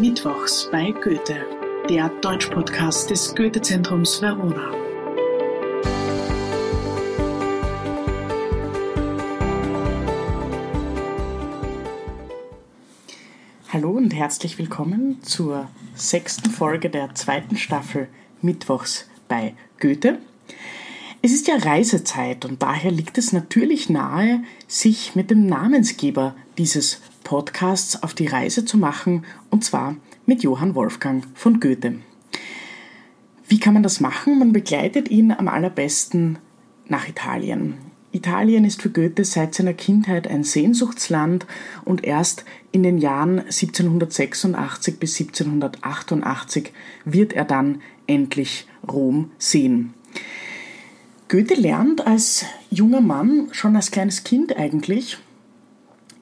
Mittwochs bei Goethe, der Deutschpodcast des Goethe-Zentrums Verona. Hallo und herzlich willkommen zur sechsten Folge der zweiten Staffel Mittwochs bei Goethe. Es ist ja Reisezeit und daher liegt es natürlich nahe, sich mit dem Namensgeber dieses Podcasts auf die Reise zu machen, und zwar mit Johann Wolfgang von Goethe. Wie kann man das machen? Man begleitet ihn am allerbesten nach Italien. Italien ist für Goethe seit seiner Kindheit ein Sehnsuchtsland und erst in den Jahren 1786 bis 1788 wird er dann endlich Rom sehen. Goethe lernt als junger Mann, schon als kleines Kind eigentlich,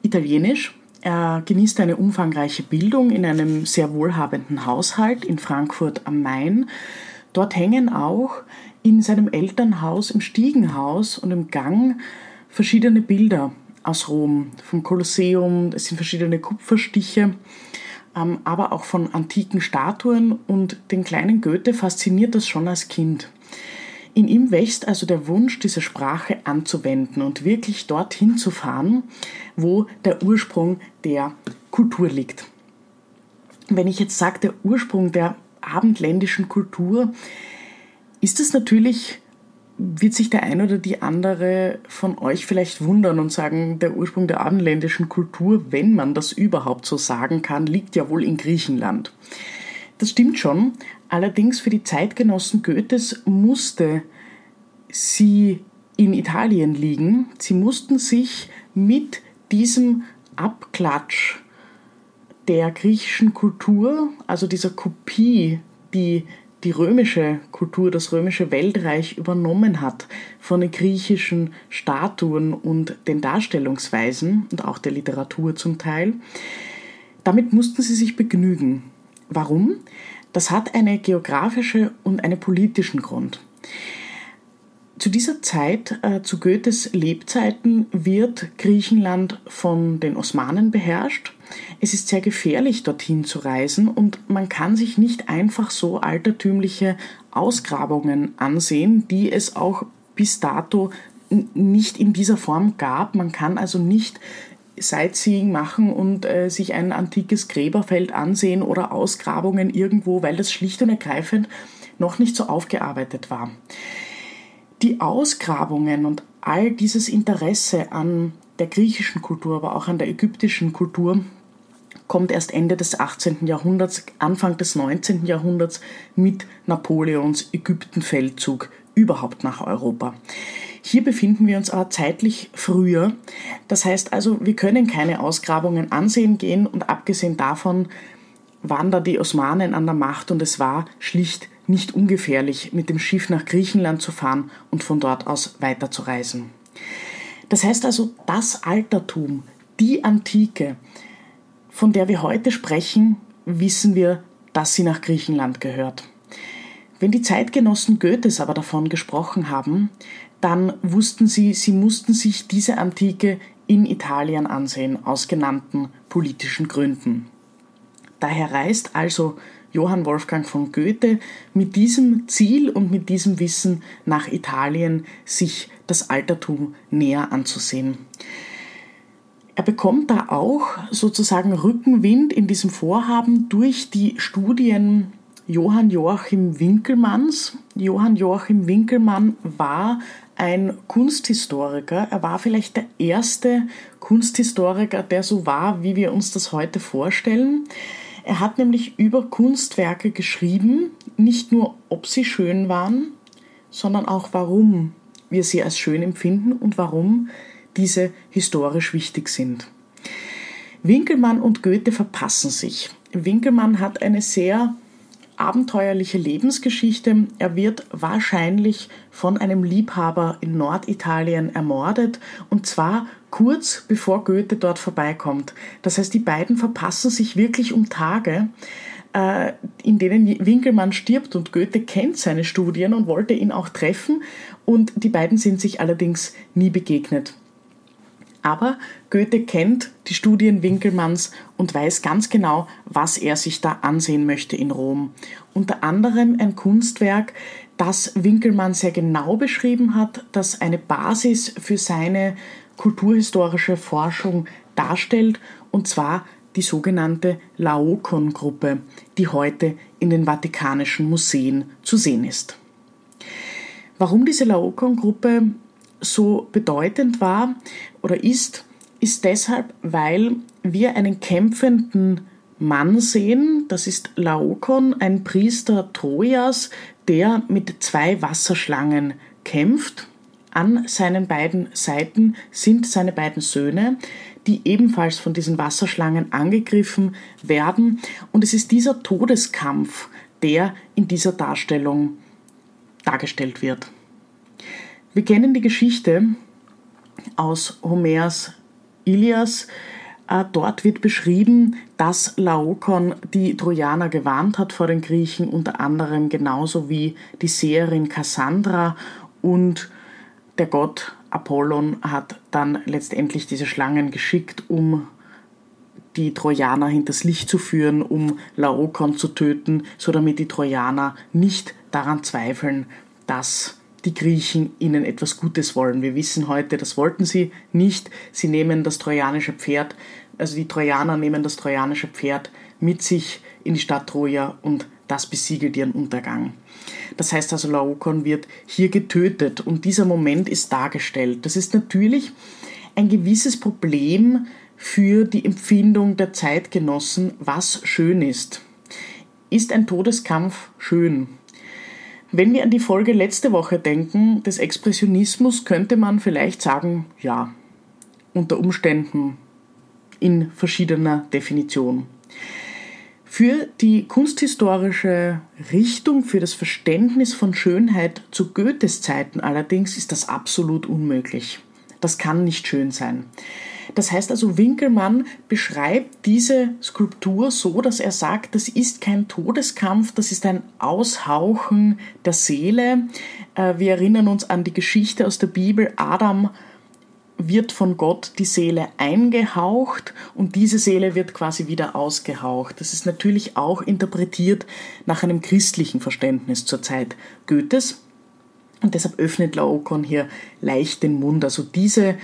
Italienisch. Er genießt eine umfangreiche Bildung in einem sehr wohlhabenden Haushalt in Frankfurt am Main. Dort hängen auch in seinem Elternhaus im Stiegenhaus und im Gang verschiedene Bilder aus Rom, vom Kolosseum, es sind verschiedene Kupferstiche, ähm, aber auch von antiken Statuen und den kleinen Goethe fasziniert das schon als Kind. In ihm wächst also der Wunsch, diese Sprache anzuwenden und wirklich dorthin zu fahren, wo der Ursprung der Kultur liegt. Wenn ich jetzt sage, der Ursprung der abendländischen Kultur, ist es natürlich, wird sich der ein oder die andere von euch vielleicht wundern und sagen, der Ursprung der abendländischen Kultur, wenn man das überhaupt so sagen kann, liegt ja wohl in Griechenland. Das stimmt schon, allerdings für die Zeitgenossen Goethes musste sie in Italien liegen. Sie mussten sich mit diesem Abklatsch der griechischen Kultur, also dieser Kopie, die die römische Kultur, das römische Weltreich übernommen hat von den griechischen Statuen und den Darstellungsweisen und auch der Literatur zum Teil. Damit mussten sie sich begnügen. Warum? Das hat eine geografische und einen politischen Grund. Zu dieser Zeit, äh, zu Goethes Lebzeiten, wird Griechenland von den Osmanen beherrscht. Es ist sehr gefährlich, dorthin zu reisen und man kann sich nicht einfach so altertümliche Ausgrabungen ansehen, die es auch bis dato nicht in dieser Form gab. Man kann also nicht Sightseeing machen und äh, sich ein antikes Gräberfeld ansehen oder Ausgrabungen irgendwo, weil das schlicht und ergreifend noch nicht so aufgearbeitet war. Die Ausgrabungen und all dieses Interesse an der griechischen Kultur, aber auch an der ägyptischen Kultur kommt erst Ende des 18. Jahrhunderts, Anfang des 19. Jahrhunderts mit Napoleons Ägyptenfeldzug überhaupt nach Europa. Hier befinden wir uns aber zeitlich früher. Das heißt also, wir können keine Ausgrabungen ansehen gehen und abgesehen davon waren da die Osmanen an der Macht und es war schlicht nicht ungefährlich, mit dem Schiff nach Griechenland zu fahren und von dort aus weiterzureisen. Das heißt also, das Altertum, die Antike, von der wir heute sprechen, wissen wir, dass sie nach Griechenland gehört. Wenn die Zeitgenossen Goethes aber davon gesprochen haben, dann wussten sie, sie mussten sich diese Antike in Italien ansehen, aus genannten politischen Gründen. Daher reist also Johann Wolfgang von Goethe mit diesem Ziel und mit diesem Wissen nach Italien, sich das Altertum näher anzusehen. Er bekommt da auch sozusagen Rückenwind in diesem Vorhaben durch die Studien Johann Joachim Winkelmanns. Johann Joachim Winkelmann war ein Kunsthistoriker. Er war vielleicht der erste Kunsthistoriker, der so war, wie wir uns das heute vorstellen. Er hat nämlich über Kunstwerke geschrieben, nicht nur ob sie schön waren, sondern auch warum wir sie als schön empfinden und warum diese historisch wichtig sind. Winkelmann und Goethe verpassen sich. Winkelmann hat eine sehr abenteuerliche Lebensgeschichte. Er wird wahrscheinlich von einem Liebhaber in Norditalien ermordet und zwar kurz bevor Goethe dort vorbeikommt. Das heißt, die beiden verpassen sich wirklich um Tage, äh, in denen Winkelmann stirbt und Goethe kennt seine Studien und wollte ihn auch treffen und die beiden sind sich allerdings nie begegnet. Aber Goethe kennt die Studien Winkelmanns und weiß ganz genau, was er sich da ansehen möchte in Rom. Unter anderem ein Kunstwerk, das Winkelmann sehr genau beschrieben hat, das eine Basis für seine kulturhistorische Forschung darstellt, und zwar die sogenannte Laokoon-Gruppe, die heute in den Vatikanischen Museen zu sehen ist. Warum diese Laokoon-Gruppe so bedeutend war oder ist, ist deshalb, weil wir einen kämpfenden Mann sehen, das ist Laokon, ein Priester Trojas, der mit zwei Wasserschlangen kämpft. An seinen beiden Seiten sind seine beiden Söhne, die ebenfalls von diesen Wasserschlangen angegriffen werden. Und es ist dieser Todeskampf, der in dieser Darstellung dargestellt wird. Wir kennen die Geschichte aus Homers Ilias. Äh, dort wird beschrieben, dass Laokon die Trojaner gewarnt hat vor den Griechen, unter anderem genauso wie die Seherin Cassandra und der Gott Apollon hat dann letztendlich diese Schlangen geschickt, um die Trojaner hinters Licht zu führen, um Laokon zu töten, so damit die Trojaner nicht daran zweifeln, dass die Griechen ihnen etwas Gutes wollen. Wir wissen heute, das wollten sie nicht. Sie nehmen das trojanische Pferd, also die Trojaner nehmen das trojanische Pferd mit sich in die Stadt Troja und das besiegelt ihren Untergang. Das heißt also, Laokon wird hier getötet und dieser Moment ist dargestellt. Das ist natürlich ein gewisses Problem für die Empfindung der Zeitgenossen, was schön ist. Ist ein Todeskampf schön? Wenn wir an die Folge letzte Woche denken, des Expressionismus, könnte man vielleicht sagen, ja, unter Umständen in verschiedener Definition. Für die kunsthistorische Richtung, für das Verständnis von Schönheit zu Goethes Zeiten allerdings ist das absolut unmöglich. Das kann nicht schön sein. Das heißt also, Winkelmann beschreibt diese Skulptur so, dass er sagt, das ist kein Todeskampf, das ist ein Aushauchen der Seele. Äh, wir erinnern uns an die Geschichte aus der Bibel. Adam wird von Gott die Seele eingehaucht und diese Seele wird quasi wieder ausgehaucht. Das ist natürlich auch interpretiert nach einem christlichen Verständnis zur Zeit Goethes. Und deshalb öffnet Laokoon hier leicht den Mund. Also diese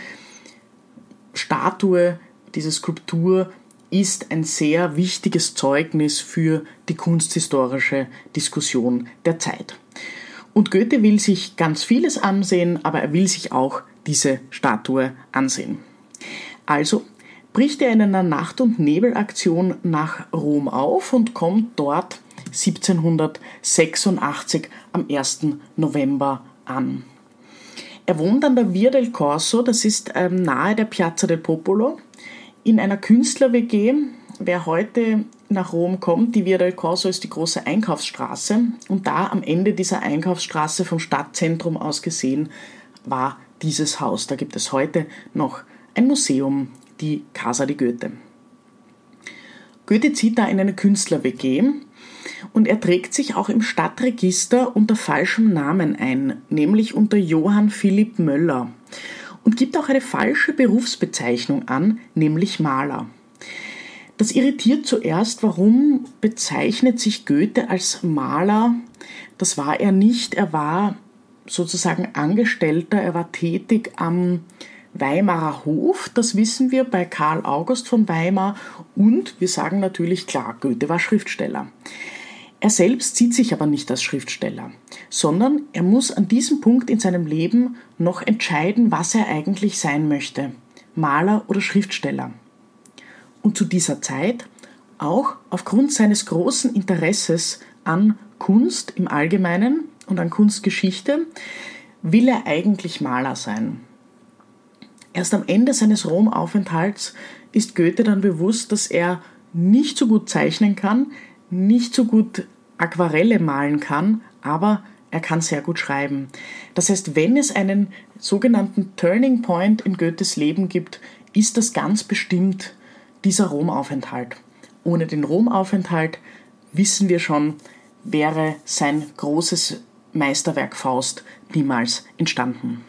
Statue, diese Skulptur ist ein sehr wichtiges Zeugnis für die kunsthistorische Diskussion der Zeit. Und Goethe will sich ganz vieles ansehen, aber er will sich auch diese Statue ansehen. Also bricht er in einer Nacht- und Nebelaktion nach Rom auf und kommt dort 1786 am 1. November an. Er wohnt an der Via del Corso, das ist ähm, nahe der Piazza del Popolo, in einer Künstler-WG. Wer heute nach Rom kommt, die Via del Corso ist die große Einkaufsstraße und da am Ende dieser Einkaufsstraße vom Stadtzentrum aus gesehen war dieses Haus. Da gibt es heute noch ein Museum, die Casa di Goethe. Goethe zieht da in eine Künstler-WG und er trägt sich auch im Stadtregister unter falschem Namen ein, nämlich unter Johann Philipp Möller und gibt auch eine falsche Berufsbezeichnung an, nämlich Maler. Das irritiert zuerst, warum bezeichnet sich Goethe als Maler? Das war er nicht, er war sozusagen Angestellter, er war tätig am Weimarer Hof, das wissen wir bei Karl August von Weimar und wir sagen natürlich klar, Goethe war Schriftsteller. Er selbst sieht sich aber nicht als Schriftsteller, sondern er muss an diesem Punkt in seinem Leben noch entscheiden, was er eigentlich sein möchte, Maler oder Schriftsteller. Und zu dieser Zeit, auch aufgrund seines großen Interesses an Kunst im Allgemeinen und an Kunstgeschichte, will er eigentlich Maler sein. Erst am Ende seines Romaufenthalts ist Goethe dann bewusst, dass er nicht so gut zeichnen kann, nicht so gut Aquarelle malen kann, aber er kann sehr gut schreiben. Das heißt, wenn es einen sogenannten Turning Point in Goethes Leben gibt, ist das ganz bestimmt dieser Romaufenthalt. Ohne den Romaufenthalt wissen wir schon, wäre sein großes Meisterwerk Faust niemals entstanden.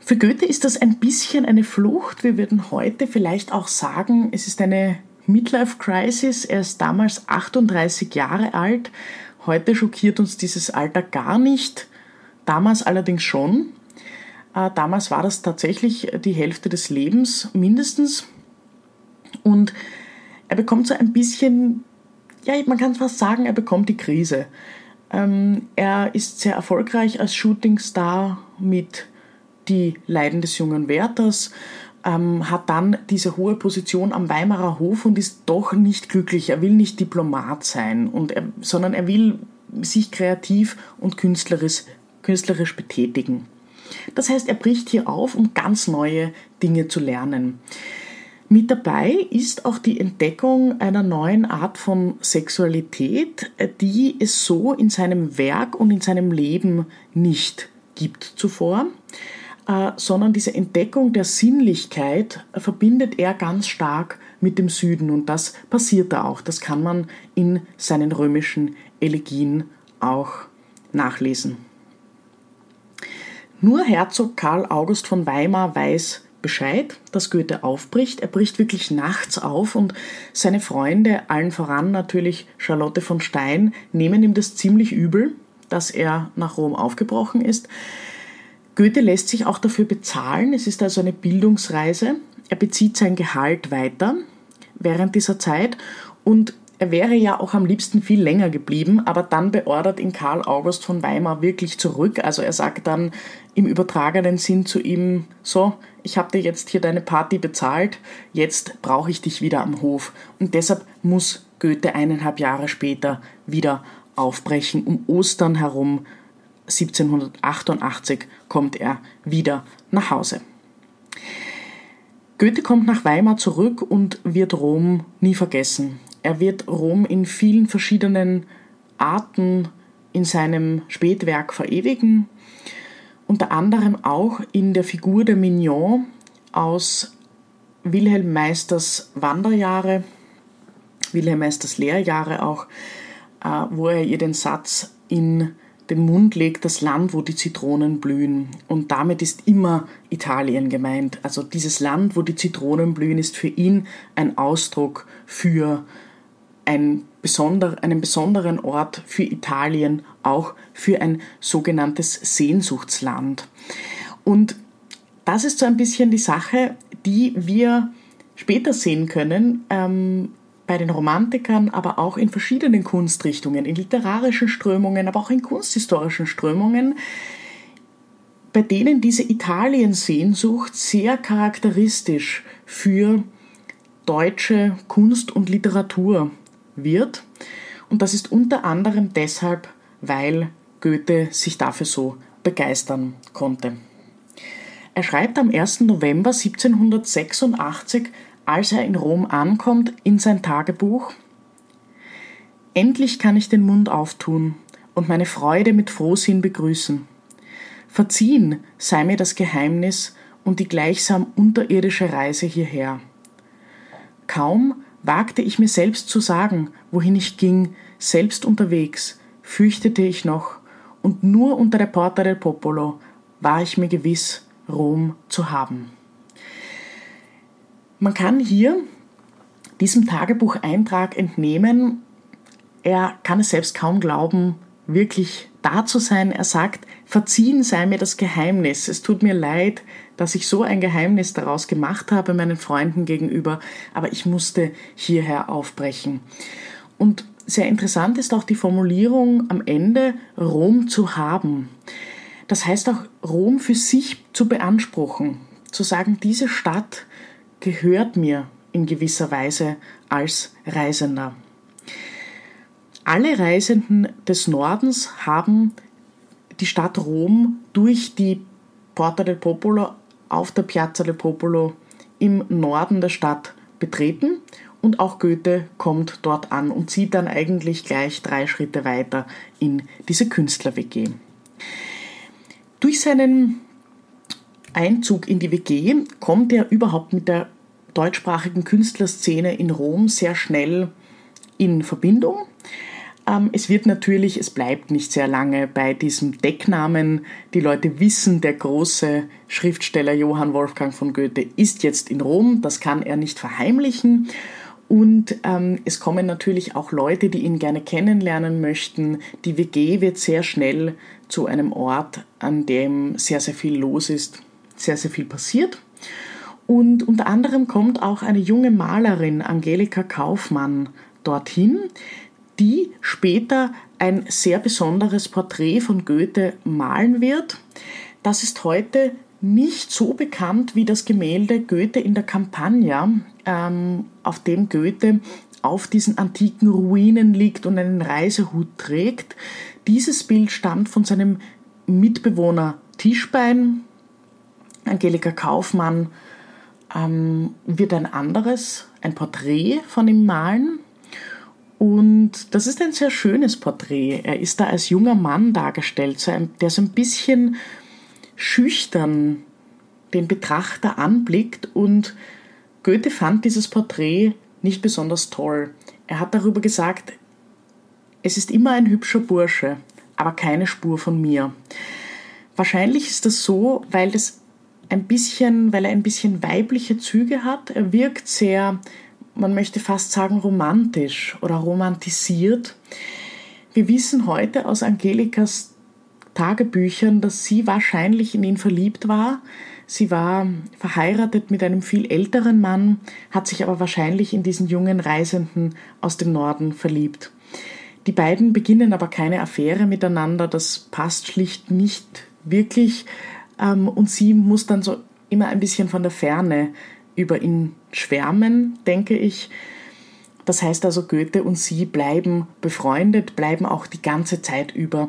Für Goethe ist das ein bisschen eine Flucht. Wir würden heute vielleicht auch sagen, es ist eine Midlife Crisis. Er ist damals 38 Jahre alt. Heute schockiert uns dieses Alter gar nicht. Damals allerdings schon. Äh, damals war das tatsächlich die Hälfte des Lebens mindestens. Und er bekommt so ein bisschen, ja, man kann fast sagen, er bekommt die Krise. Ähm, er ist sehr erfolgreich als Shootingstar mit die Leiden des jungen Werthers, ähm, hat dann diese hohe Position am Weimarer Hof und ist doch nicht glücklich. Er will nicht Diplomat sein, und er, sondern er will sich kreativ und künstlerisch, künstlerisch betätigen. Das heißt, er bricht hier auf, um ganz neue Dinge zu lernen. Mit dabei ist auch die Entdeckung einer neuen Art von Sexualität, die es so in seinem Werk und in seinem Leben nicht gibt zuvor. Äh, sondern diese Entdeckung der Sinnlichkeit verbindet er ganz stark mit dem Süden und das passiert da auch. Das kann man in seinen römischen Elegien auch nachlesen. Nur Herzog Karl August von Weimar weiß Bescheid, dass Goethe aufbricht. Er bricht wirklich nachts auf und seine Freunde, allen voran natürlich Charlotte von Stein, nehmen ihm das ziemlich übel, dass er nach Rom aufgebrochen ist. Goethe lässt sich auch dafür bezahlen. Es ist also eine Bildungsreise. Er bezieht sein Gehalt weiter während dieser Zeit und er wäre ja auch am liebsten viel länger geblieben, aber dann beordert ihn Karl August von Weimar wirklich zurück. Also er sagt dann im übertragenen Sinn zu ihm, so, ich habe dir jetzt hier deine Party bezahlt, jetzt brauche ich dich wieder am Hof. Und deshalb muss Goethe eineinhalb Jahre später wieder aufbrechen, um Ostern herum 1788 kommt er wieder nach Hause. Goethe kommt nach Weimar zurück und wird Rom nie vergessen. Er wird Rom in vielen verschiedenen Arten in seinem Spätwerk verewigen, unter anderem auch in der Figur der Mignon aus Wilhelm Meisters Wanderjahre, Wilhelm Meisters Lehrjahre auch, äh, wo er ihr den Satz in den Mund legt das Land, wo die Zitronen blühen. Und damit ist immer Italien gemeint. Also dieses Land, wo die Zitronen blühen, ist für ihn ein Ausdruck für ein besonder, einen besonderen Ort für Italien, auch für ein sogenanntes Sehnsuchtsland. Und das ist so ein bisschen die Sache, die wir später sehen können. Ähm, bei den Romantikern, aber auch in verschiedenen Kunstrichtungen, in literarischen Strömungen, aber auch in kunsthistorischen Strömungen, bei denen diese Italien-Sehnsucht sehr charakteristisch für deutsche Kunst und Literatur wird. Und das ist unter anderem deshalb, weil Goethe sich dafür so begeistern konnte. Er schreibt am 1. November 1786 als er in Rom ankommt, in sein Tagebuch Endlich kann ich den Mund auftun und meine Freude mit Frohsinn begrüßen. Verziehen sei mir das Geheimnis und die gleichsam unterirdische Reise hierher. Kaum wagte ich mir selbst zu sagen, wohin ich ging, selbst unterwegs, fürchtete ich noch, und nur unter der Porta del Popolo war ich mir gewiss, Rom zu haben. Man kann hier diesem Tagebucheintrag entnehmen, er kann es selbst kaum glauben, wirklich da zu sein. Er sagt, verziehen sei mir das Geheimnis. Es tut mir leid, dass ich so ein Geheimnis daraus gemacht habe meinen Freunden gegenüber, aber ich musste hierher aufbrechen. Und sehr interessant ist auch die Formulierung am Ende, Rom zu haben. Das heißt auch, Rom für sich zu beanspruchen, zu sagen, diese Stadt gehört mir in gewisser Weise als Reisender. Alle Reisenden des Nordens haben die Stadt Rom durch die Porta del Popolo auf der Piazza del Popolo im Norden der Stadt betreten und auch Goethe kommt dort an und zieht dann eigentlich gleich drei Schritte weiter in diese Künstler-WG. Durch seinen Einzug in die WG kommt er überhaupt mit der deutschsprachigen Künstlerszene in Rom sehr schnell in Verbindung. Ähm, es wird natürlich, es bleibt nicht sehr lange bei diesem Decknamen. Die Leute wissen, der große Schriftsteller Johann Wolfgang von Goethe ist jetzt in Rom. Das kann er nicht verheimlichen. Und ähm, es kommen natürlich auch Leute, die ihn gerne kennenlernen möchten. Die WG wird sehr schnell zu einem Ort, an dem sehr, sehr viel los ist, sehr, sehr viel passiert. Und unter anderem kommt auch eine junge Malerin, Angelika Kaufmann, dorthin, die später ein sehr besonderes Porträt von Goethe malen wird. Das ist heute nicht so bekannt wie das Gemälde Goethe in der Campagna, ähm, auf dem Goethe auf diesen antiken Ruinen liegt und einen Reisehut trägt. Dieses Bild stammt von seinem Mitbewohner Tischbein. Angelika Kaufmann ähm, wird ein anderes, ein Porträt von ihm malen. Und das ist ein sehr schönes Porträt. Er ist da als junger Mann dargestellt, der so ein bisschen schüchtern den Betrachter anblickt und Goethe fand dieses Porträt nicht besonders toll. Er hat darüber gesagt, es ist immer ein hübscher Bursche, aber keine Spur von mir. Wahrscheinlich ist das so, weil das ein bisschen, weil er ein bisschen weibliche Züge hat. Er wirkt sehr, man möchte fast sagen, romantisch oder romantisiert. Wir wissen heute aus Angelikas Tagebüchern, dass sie wahrscheinlich in ihn verliebt war. Sie war verheiratet mit einem viel älteren Mann, hat sich aber wahrscheinlich in diesen jungen Reisenden aus dem Norden verliebt. Die beiden beginnen aber keine Affäre miteinander, das passt schlicht nicht wirklich. Ähm, und sie muss dann so immer ein bisschen von der Ferne über ihn schwärmen, denke ich. Das heißt also, Goethe und sie bleiben befreundet, bleiben auch die ganze Zeit über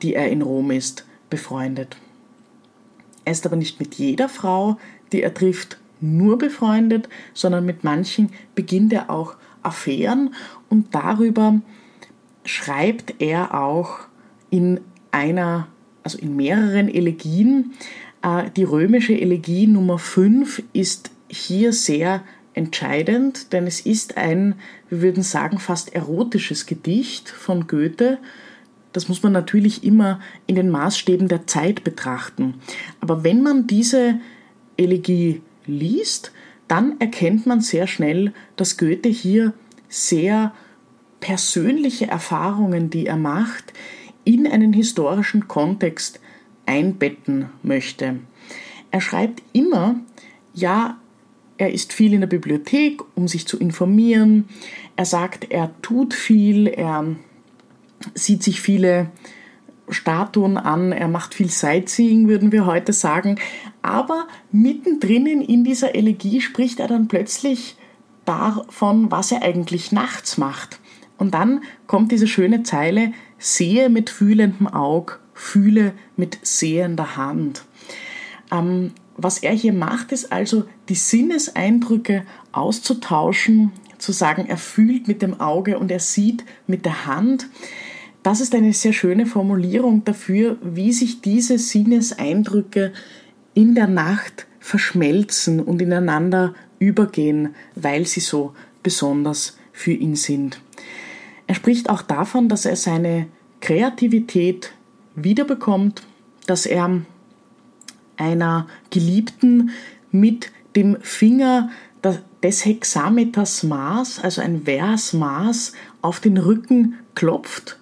die er in Rom ist, befreundet. Er ist aber nicht mit jeder Frau, die er trifft, nur befreundet, sondern mit manchen beginnt er auch Affären und darüber schreibt er auch in einer, also in mehreren Elegien. Äh, die römische Elegie Nummer 5 ist hier sehr entscheidend, denn es ist ein, wir würden sagen, fast erotisches Gedicht von Goethe das muss man natürlich immer in den Maßstäben der Zeit betrachten. Aber wenn man diese Elegie liest, dann erkennt man sehr schnell, dass Goethe hier sehr persönliche Erfahrungen, die er macht, in einen historischen Kontext einbetten möchte. Er schreibt immer, ja, er ist viel in der Bibliothek, um sich zu informieren. Er sagt, er tut viel, er sieht sich viele Statuen an, er macht viel Sightseeing, würden wir heute sagen. Aber mittendrin in dieser Elegie spricht er dann plötzlich davon, was er eigentlich nachts macht. Und dann kommt diese schöne Zeile, sehe mit fühlendem Aug, fühle mit sehender Hand. Ähm, was er hier macht, ist also die Sinneseindrücke auszutauschen, zu sagen, er fühlt mit dem Auge und er sieht mit der Hand. Das ist eine sehr schöne Formulierung dafür, wie sich diese Sinneseindrücke in der Nacht verschmelzen und ineinander übergehen, weil sie so besonders für ihn sind. Er spricht auch davon, dass er seine Kreativität wiederbekommt, dass er einer Geliebten mit dem Finger des Hexameters Maß, also ein Versmaß, auf den Rücken klopft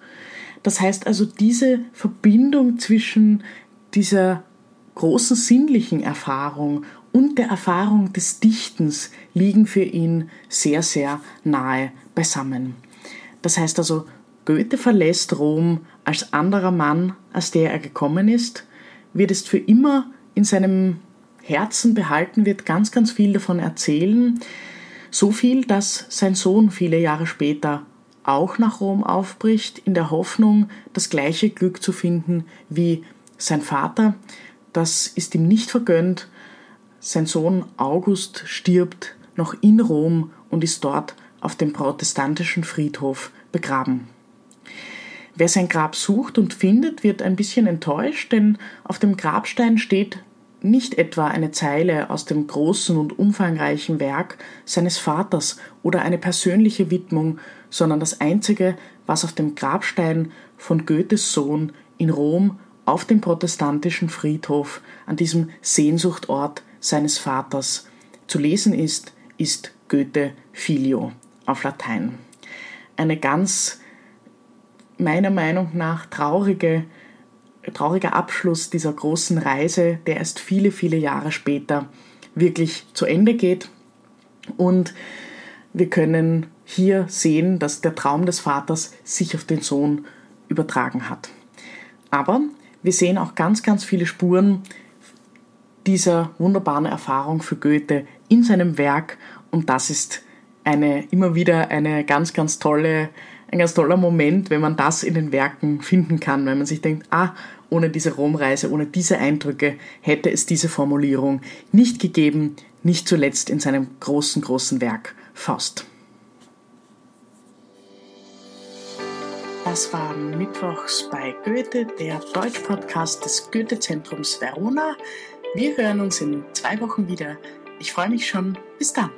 das heißt also, diese Verbindung zwischen dieser großen sinnlichen Erfahrung und der Erfahrung des Dichtens liegen für ihn sehr, sehr nahe beisammen. Das heißt also, Goethe verlässt Rom als anderer Mann, als der er gekommen ist, wird es für immer in seinem Herzen behalten, wird ganz, ganz viel davon erzählen. So viel, dass sein Sohn viele Jahre später auch nach Rom aufbricht, in der Hoffnung, das gleiche Glück zu finden wie sein Vater. Das ist ihm nicht vergönnt. Sein Sohn August stirbt noch in Rom und ist dort auf dem protestantischen Friedhof begraben. Wer sein Grab sucht und findet, wird ein bisschen enttäuscht, denn auf dem Grabstein steht nicht etwa eine Zeile aus dem großen und umfangreichen Werk seines Vaters oder eine persönliche Widmung, sondern das Einzige, was auf dem Grabstein von Goethes Sohn in Rom auf dem protestantischen Friedhof an diesem Sehnsuchtort seines Vaters zu lesen ist, ist Goethe Filio auf Latein. Eine ganz meiner Meinung nach traurige, trauriger Abschluss dieser großen Reise, der erst viele, viele Jahre später wirklich zu Ende geht. Und wir können hier sehen, dass der Traum des Vaters sich auf den Sohn übertragen hat. Aber wir sehen auch ganz, ganz viele Spuren dieser wunderbaren Erfahrung für Goethe in seinem Werk und das ist eine, immer wieder eine ganz, ganz tolle, ein ganz toller Moment, wenn man das in den Werken finden kann, wenn man sich denkt, ah, ohne diese Romreise, ohne diese Eindrücke hätte es diese Formulierung nicht gegeben, nicht zuletzt in seinem großen, großen Werk Faust. Das war Mittwochs bei Goethe, der Deutsch-Podcast des Goethe-Zentrums Verona. Wir hören uns in zwei Wochen wieder. Ich freue mich schon. Bis dann.